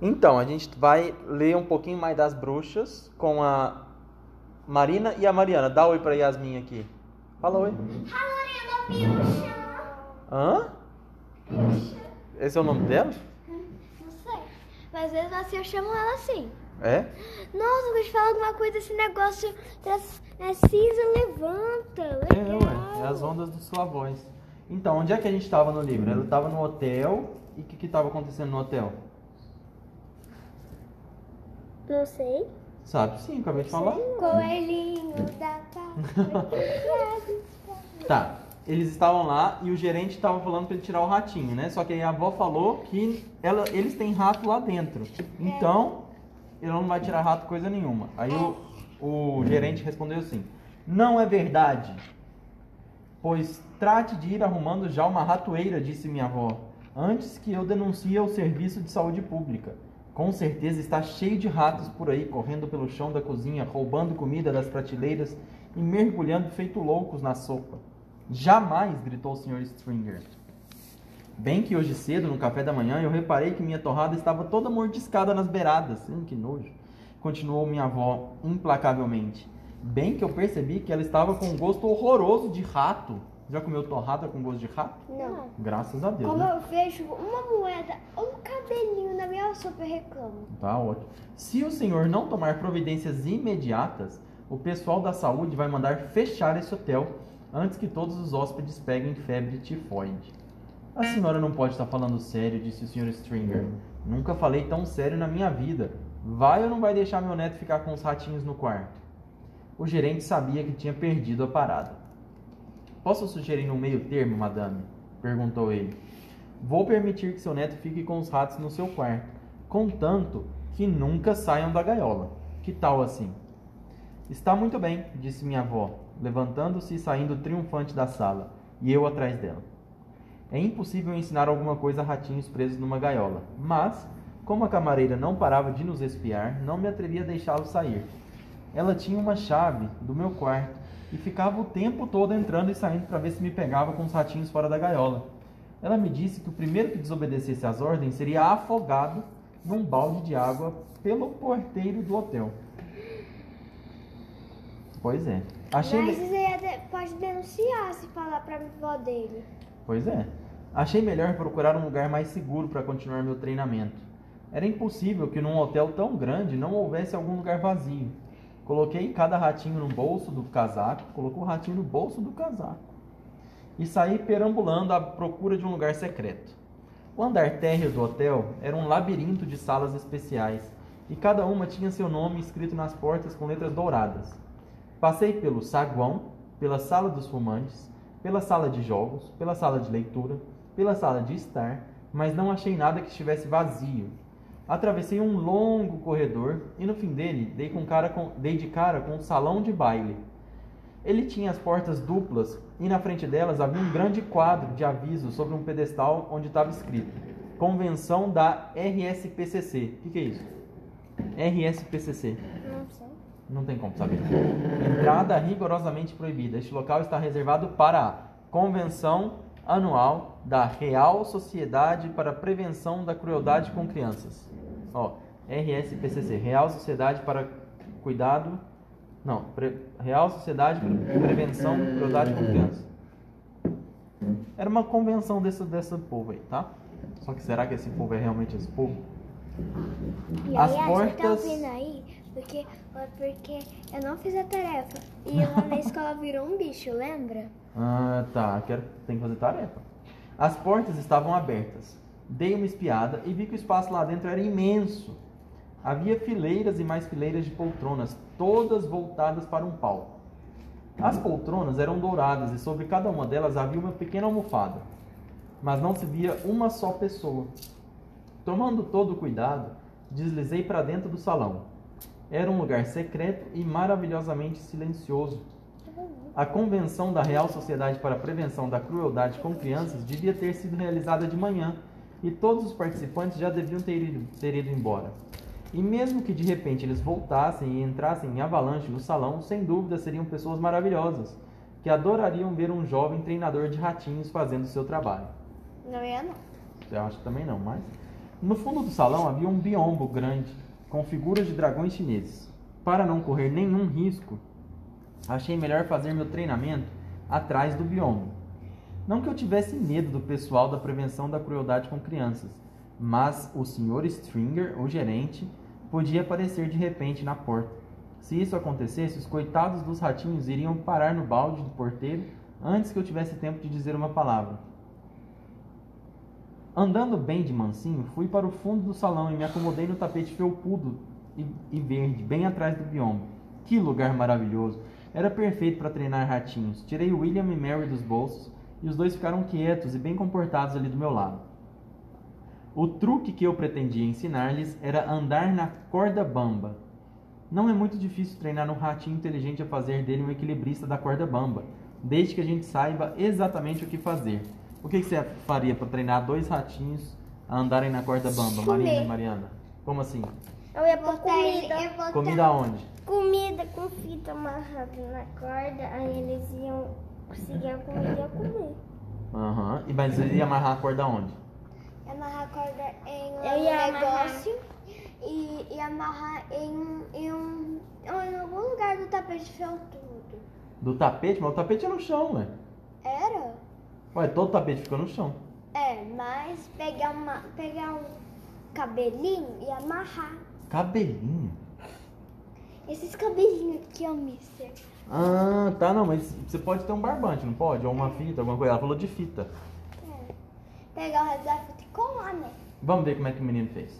Então, a gente vai ler um pouquinho mais das bruxas com a Marina e a Mariana. Dá oi pra Yasmin aqui. Fala oi. Lorena Bicha. Hã? Esse é o nome dela? Não sei. Mas às vezes assim eu chamo ela assim. É? Nossa, vou te falar alguma coisa, esse negócio das Narcisa levanta. É, Legal. ué. É as ondas do sua voz. Então, onde é que a gente estava no livro? Ela estava no hotel. E o que estava acontecendo no hotel? Não sei. Sabe sim, acabei de falar. Coelhinho da casa. Tá. Eles estavam lá e o gerente estava falando para ele tirar o ratinho, né? Só que aí a avó falou que ela, eles têm rato lá dentro. Então, ele não vai tirar rato coisa nenhuma. Aí o, o gerente respondeu assim: Não é verdade. Pois trate de ir arrumando já uma ratoeira, disse minha avó, antes que eu denuncie ao serviço de saúde pública. Com certeza está cheio de ratos por aí, correndo pelo chão da cozinha, roubando comida das prateleiras e mergulhando feito loucos na sopa. Jamais, gritou o Sr. Stringer. Bem que hoje cedo, no café da manhã, eu reparei que minha torrada estava toda mordiscada nas beiradas. Hum, que nojo. Continuou minha avó implacavelmente. Bem que eu percebi que ela estava com um gosto horroroso de rato. Já comeu torrada com gosto de rato? Não. Graças a Deus. Quando né? eu vejo uma moeda ou um cabelinho na minha sopa, eu reclamo. Tá ótimo. Se o senhor não tomar providências imediatas, o pessoal da saúde vai mandar fechar esse hotel antes que todos os hóspedes peguem febre tifoide. A senhora não pode estar falando sério, disse o Sr. Stringer. Nunca falei tão sério na minha vida. Vai ou não vai deixar meu neto ficar com os ratinhos no quarto? O gerente sabia que tinha perdido a parada. Posso sugerir um meio termo, madame? perguntou ele. Vou permitir que seu neto fique com os ratos no seu quarto, contanto que nunca saiam da gaiola. Que tal assim? Está muito bem, disse minha avó, levantando-se e saindo triunfante da sala, e eu atrás dela. É impossível ensinar alguma coisa a ratinhos presos numa gaiola, mas, como a camareira não parava de nos espiar, não me atrevi a deixá-los sair. Ela tinha uma chave do meu quarto e ficava o tempo todo entrando e saindo para ver se me pegava com os ratinhos fora da gaiola. Ela me disse que o primeiro que desobedecesse às ordens seria afogado num balde de água pelo porteiro do hotel. Pois é. Achei Mas ia de- pode denunciar se falar pra avó dele. Pois é. Achei melhor procurar um lugar mais seguro para continuar meu treinamento. Era impossível que num hotel tão grande não houvesse algum lugar vazio. Coloquei cada ratinho no bolso do casaco, colocou o ratinho no bolso do casaco. E saí perambulando à procura de um lugar secreto. O andar térreo do hotel era um labirinto de salas especiais, e cada uma tinha seu nome escrito nas portas com letras douradas. Passei pelo saguão, pela sala dos fumantes, pela sala de jogos, pela sala de leitura, pela sala de estar, mas não achei nada que estivesse vazio. Atravessei um longo corredor e no fim dele dei, com cara com- dei de cara com um salão de baile. Ele tinha as portas duplas e na frente delas havia um grande quadro de aviso sobre um pedestal onde estava escrito Convenção da RSPCC. O que, que é isso? RSPCC. Não sei. Não tem como saber. Entrada rigorosamente proibida. Este local está reservado para a Convenção Anual da Real Sociedade para a Prevenção da Crueldade com Crianças. Ó, RSPCC, Real Sociedade para Cuidado. Não, Pre- Real Sociedade para Prevenção da Crueldade com Crianças. Era uma convenção desse, desse povo aí, tá? Só que será que esse povo é realmente esse povo? E As aí, você tá portas- ouvindo aí? Porque, porque eu não fiz a tarefa. E lá na escola virou um bicho, lembra? Ah, tá. Quero... Tem que fazer tarefa. As portas estavam abertas. Dei uma espiada e vi que o espaço lá dentro era imenso. Havia fileiras e mais fileiras de poltronas, todas voltadas para um palco. As poltronas eram douradas e sobre cada uma delas havia uma pequena almofada. Mas não se via uma só pessoa. Tomando todo o cuidado, deslizei para dentro do salão. Era um lugar secreto e maravilhosamente silencioso. A convenção da Real Sociedade para a Prevenção da Crueldade com Crianças devia ter sido realizada de manhã e todos os participantes já deviam ter ido, ter ido embora. E mesmo que de repente eles voltassem e entrassem em avalanche no salão, sem dúvida seriam pessoas maravilhosas, que adorariam ver um jovem treinador de ratinhos fazendo seu trabalho. Não ia não. Eu acho que também não, mas. No fundo do salão havia um biombo grande, com figuras de dragões chineses. Para não correr nenhum risco, achei melhor fazer meu treinamento atrás do biombo. Não que eu tivesse medo do pessoal da prevenção da crueldade com crianças, mas o Sr. Stringer, o gerente, podia aparecer de repente na porta. Se isso acontecesse, os coitados dos ratinhos iriam parar no balde do porteiro antes que eu tivesse tempo de dizer uma palavra. Andando bem de mansinho, fui para o fundo do salão e me acomodei no tapete felpudo e, verde, bem atrás do biombo. Que lugar maravilhoso! Era perfeito para treinar ratinhos. Tirei William e Mary dos bolsos e os dois ficaram quietos e bem comportados ali do meu lado. O truque que eu pretendia ensinar-lhes era andar na corda bamba. Não é muito difícil treinar um ratinho inteligente a fazer dele um equilibrista da corda bamba, desde que a gente saiba exatamente o que fazer. O que, que você faria para treinar dois ratinhos a andarem na corda bamba. Marina e Mariana? Como assim? Eu ia pôr Botar ele- comida. eu botar- Comida onde? Comida com fita amarrada na corda, aí eles iam seguir a comida e ia comer. Aham. E Mas ele ia amarrar a corda onde? amarrar a corda em um Eu ia amarrar. negócio e, e amarrar em, em um em algum lugar do tapete felpudo. Do tapete? Mas o tapete é no chão, ué. Era? Ué, todo tapete fica no chão. É, mas pegar, uma, pegar um cabelinho e amarrar. Cabelinho? Esses cabelinhos aqui, ó, mister. Ah, tá, não, mas você pode ter um barbante, não pode? Ou uma fita, alguma coisa. Ela falou de fita. É. Pegar o resto da fita e colar, né? Vamos ver como é que o menino fez.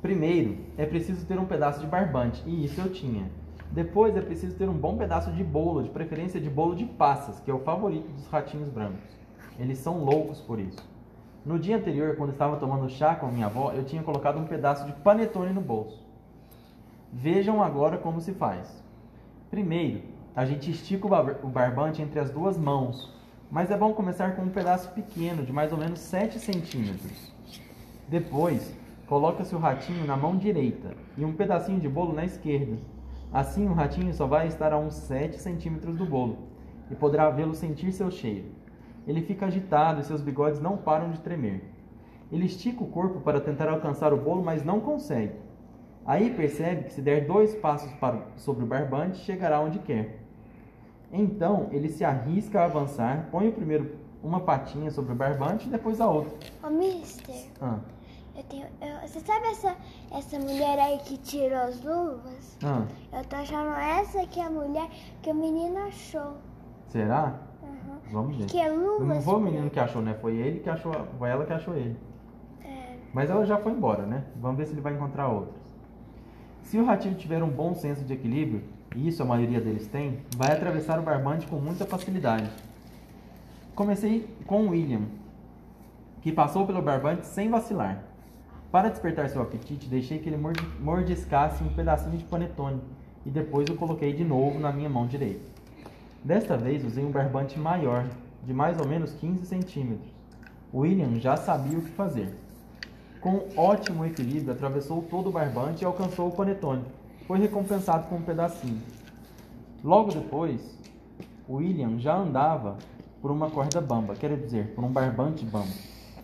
Primeiro, é preciso ter um pedaço de barbante, e isso eu tinha. Depois, é preciso ter um bom pedaço de bolo, de preferência de bolo de passas, que é o favorito dos ratinhos brancos. Eles são loucos por isso. No dia anterior, quando estava tomando chá com a minha avó, eu tinha colocado um pedaço de panetone no bolso. Vejam agora como se faz. Primeiro, a gente estica o bar- o barbante entre as duas mãos, mas é bom começar com um pedaço pequeno, de mais ou menos 7 centímetros. Depois, coloca-se o ratinho na mão direita e um pedacinho de bolo na esquerda. Assim, o ratinho só vai estar a uns 7 centímetros do bolo e poderá vê-lo sentir seu cheiro. Ele fica agitado e seus bigodes não param de tremer. Ele estica o corpo para tentar alcançar o bolo, mas não consegue. Aí percebe que se der dois passos para, sobre o barbante, chegará onde quer. Então, ele se arrisca a avançar, põe o primeiro uma patinha sobre o barbante e depois a outra. Ô, mister, Ah, eu tenho. eu- você sabe essa, essa mulher aí que tirou as luvas? ah, Eu tô achando essa que é a mulher que o menino achou. será? Vamos ver. Que é luvas. Não foi o menino que achou, né? Foi ele que achou, foi ela que achou ele. É, Mas ela já foi embora, né? Vamos ver se ele vai encontrar outras. Se o ratinho tiver um bom senso de equilíbrio, e isso a maioria deles tem, vai atravessar o barbante com muita facilidade. Comecei com o William, que passou pelo barbante sem vacilar. Para despertar seu apetite, deixei que ele mordi- mordiscasse um pedacinho de panetone e depois o coloquei de novo na minha mão direita. Desta vez usei um barbante maior, de mais ou menos 15 centímetros. William já sabia o que fazer. Com ótimo equilíbrio, atravessou todo o barbante e alcançou o panetone. Foi recompensado com um pedacinho. Logo depois, William já andava por uma corda bamba, quero dizer, por um barbante bamba,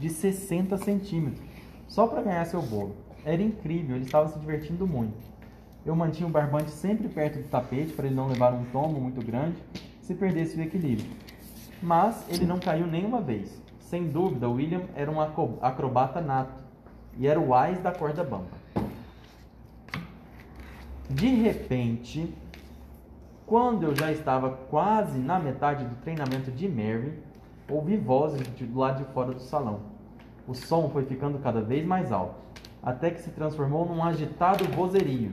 de 60 centímetros, só para ganhar seu bolo. Era incrível, ele estava se divertindo muito. Eu mantinha o barbante sempre perto do tapete para ele não levar um tombo muito grande se perdesse o equilíbrio. Mas ele não caiu nenhuma vez. Sem dúvida, William era um acrobata nato e era o ás da corda bamba. De repente, quando eu já estava quase na metade do treinamento de Mary, ouvi vozes do lado de fora do salão. O som foi ficando cada vez mais alto, até que se transformou num agitado vozerio.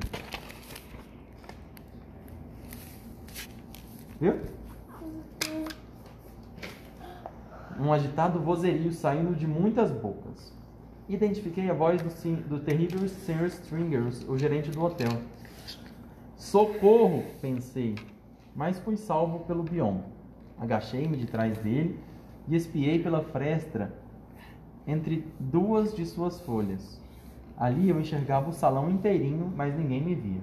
Viu? Um agitado vozerio saindo de muitas bocas. Identifiquei a voz do, do terrível Sr. Stringer, o gerente do hotel. Socorro! pensei, mas fui salvo pelo biombo. Agachei-me de trás dele e espiei pela fresta entre duas de suas folhas. Ali eu enxergava o salão inteirinho, mas ninguém me via.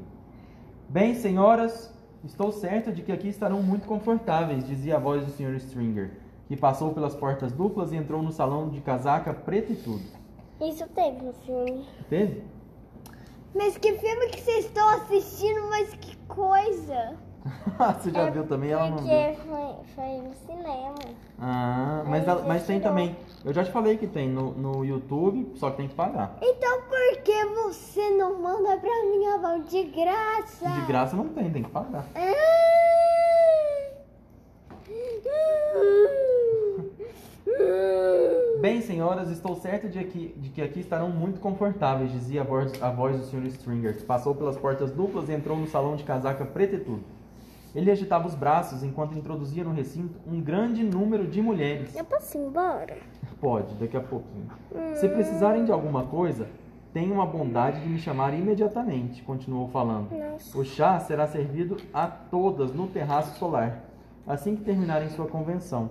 Bem, senhoras, estou certa de que aqui estarão muito confortáveis, dizia a voz do Sr. Stringer, que passou pelas portas duplas e entrou no salão de casaca preta e tudo. Isso teve no filme. Teve? Mas que filme que vocês estão assistindo, mas que coisa! Você já viu também? Ela não viu. Porque foi, foi no cinema. Ah, mas, ela- mas tem também. Eu já te falei que tem no, no YouTube, só que tem que pagar. Então por que você não manda pra minha avó de graça? De graça não tem, tem que pagar. Bem, senhoras, estou certa de que, de que aqui estarão muito confortáveis, dizia a voz, a voz do Sr. Stringer, que passou pelas portas duplas e entrou no salão de casaca preta e tudo. Ele agitava os braços enquanto introduzia no recinto um grande número de mulheres. Eu posso ir embora? Pode, daqui a pouquinho. Se precisarem de alguma coisa, tenham a bondade de me chamar imediatamente, continuou falando. Nossa. O chá será servido a todas no terraço solar, assim que terminarem sua convenção.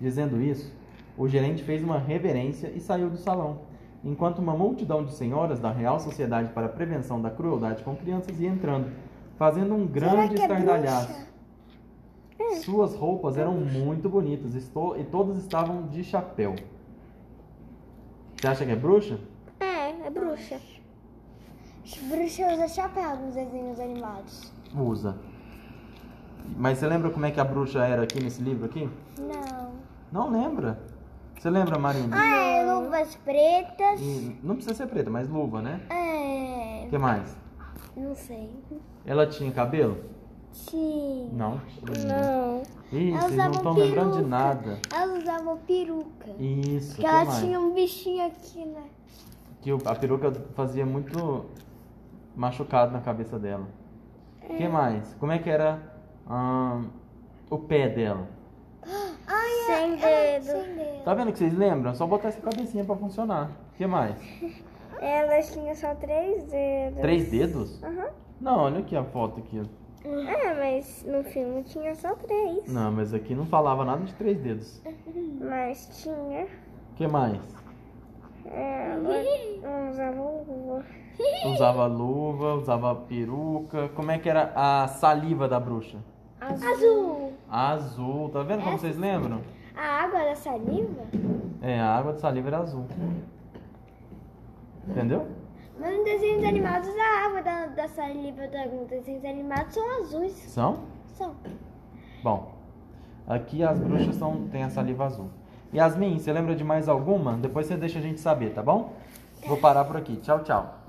Dizendo isso, o gerente fez uma reverência e saiu do salão, enquanto uma multidão de senhoras da Real Sociedade para a Prevenção da Crueldade com Crianças ia entrando, fazendo um grande é estardalhaço. bruxa? Suas roupas eram muito bonitas estou- e todas estavam de chapéu. Você acha que é bruxa? É, é bruxa. Bruxa usa chapéu nos desenhos animados. Usa. Mas você lembra como é que a bruxa era aqui nesse livro aqui? Não. Não lembra? Você lembra, Marina? Ah, é luvas pretas. E não precisa ser preta, mas luva, né? É. O que mais? Não sei. Ela tinha cabelo? Sim. Não. Não. Ih, vocês não estão lembrando de nada. Ela usava peruca. Isso, Porque que ela mais? tinha um bichinho aqui, né? Que a peruca fazia muito machucado na cabeça dela. O que mais? Como é que era ahn, o pé dela? Ai, Sem ela- dedo. Sem dedo. Tá vendo que vocês lembram? Só botar essa cabecinha pra funcionar. O que mais? Ela tinha só três dedos. Três dedos? Aham. Não, olha aqui a foto aqui. É, mas no filme tinha só três. Não, mas aqui não falava nada de três dedos. Mas tinha. O que mais? Ela usava luva. Usava luva, usava peruca. Como é que era a saliva da bruxa? Azul. Azul. Tá vendo como vocês lembram? A água da saliva? É, a água de saliva era azul. Entendeu? Mas nos desenhos animados a água da, da saliva dos desenhos animados são azuis. São? São. Bom, aqui as bruxas são, têm a saliva azul. Yasmin, você lembra de mais alguma? Depois você deixa a gente saber, tá bom? Vou parar por aqui. Tchau, tchau.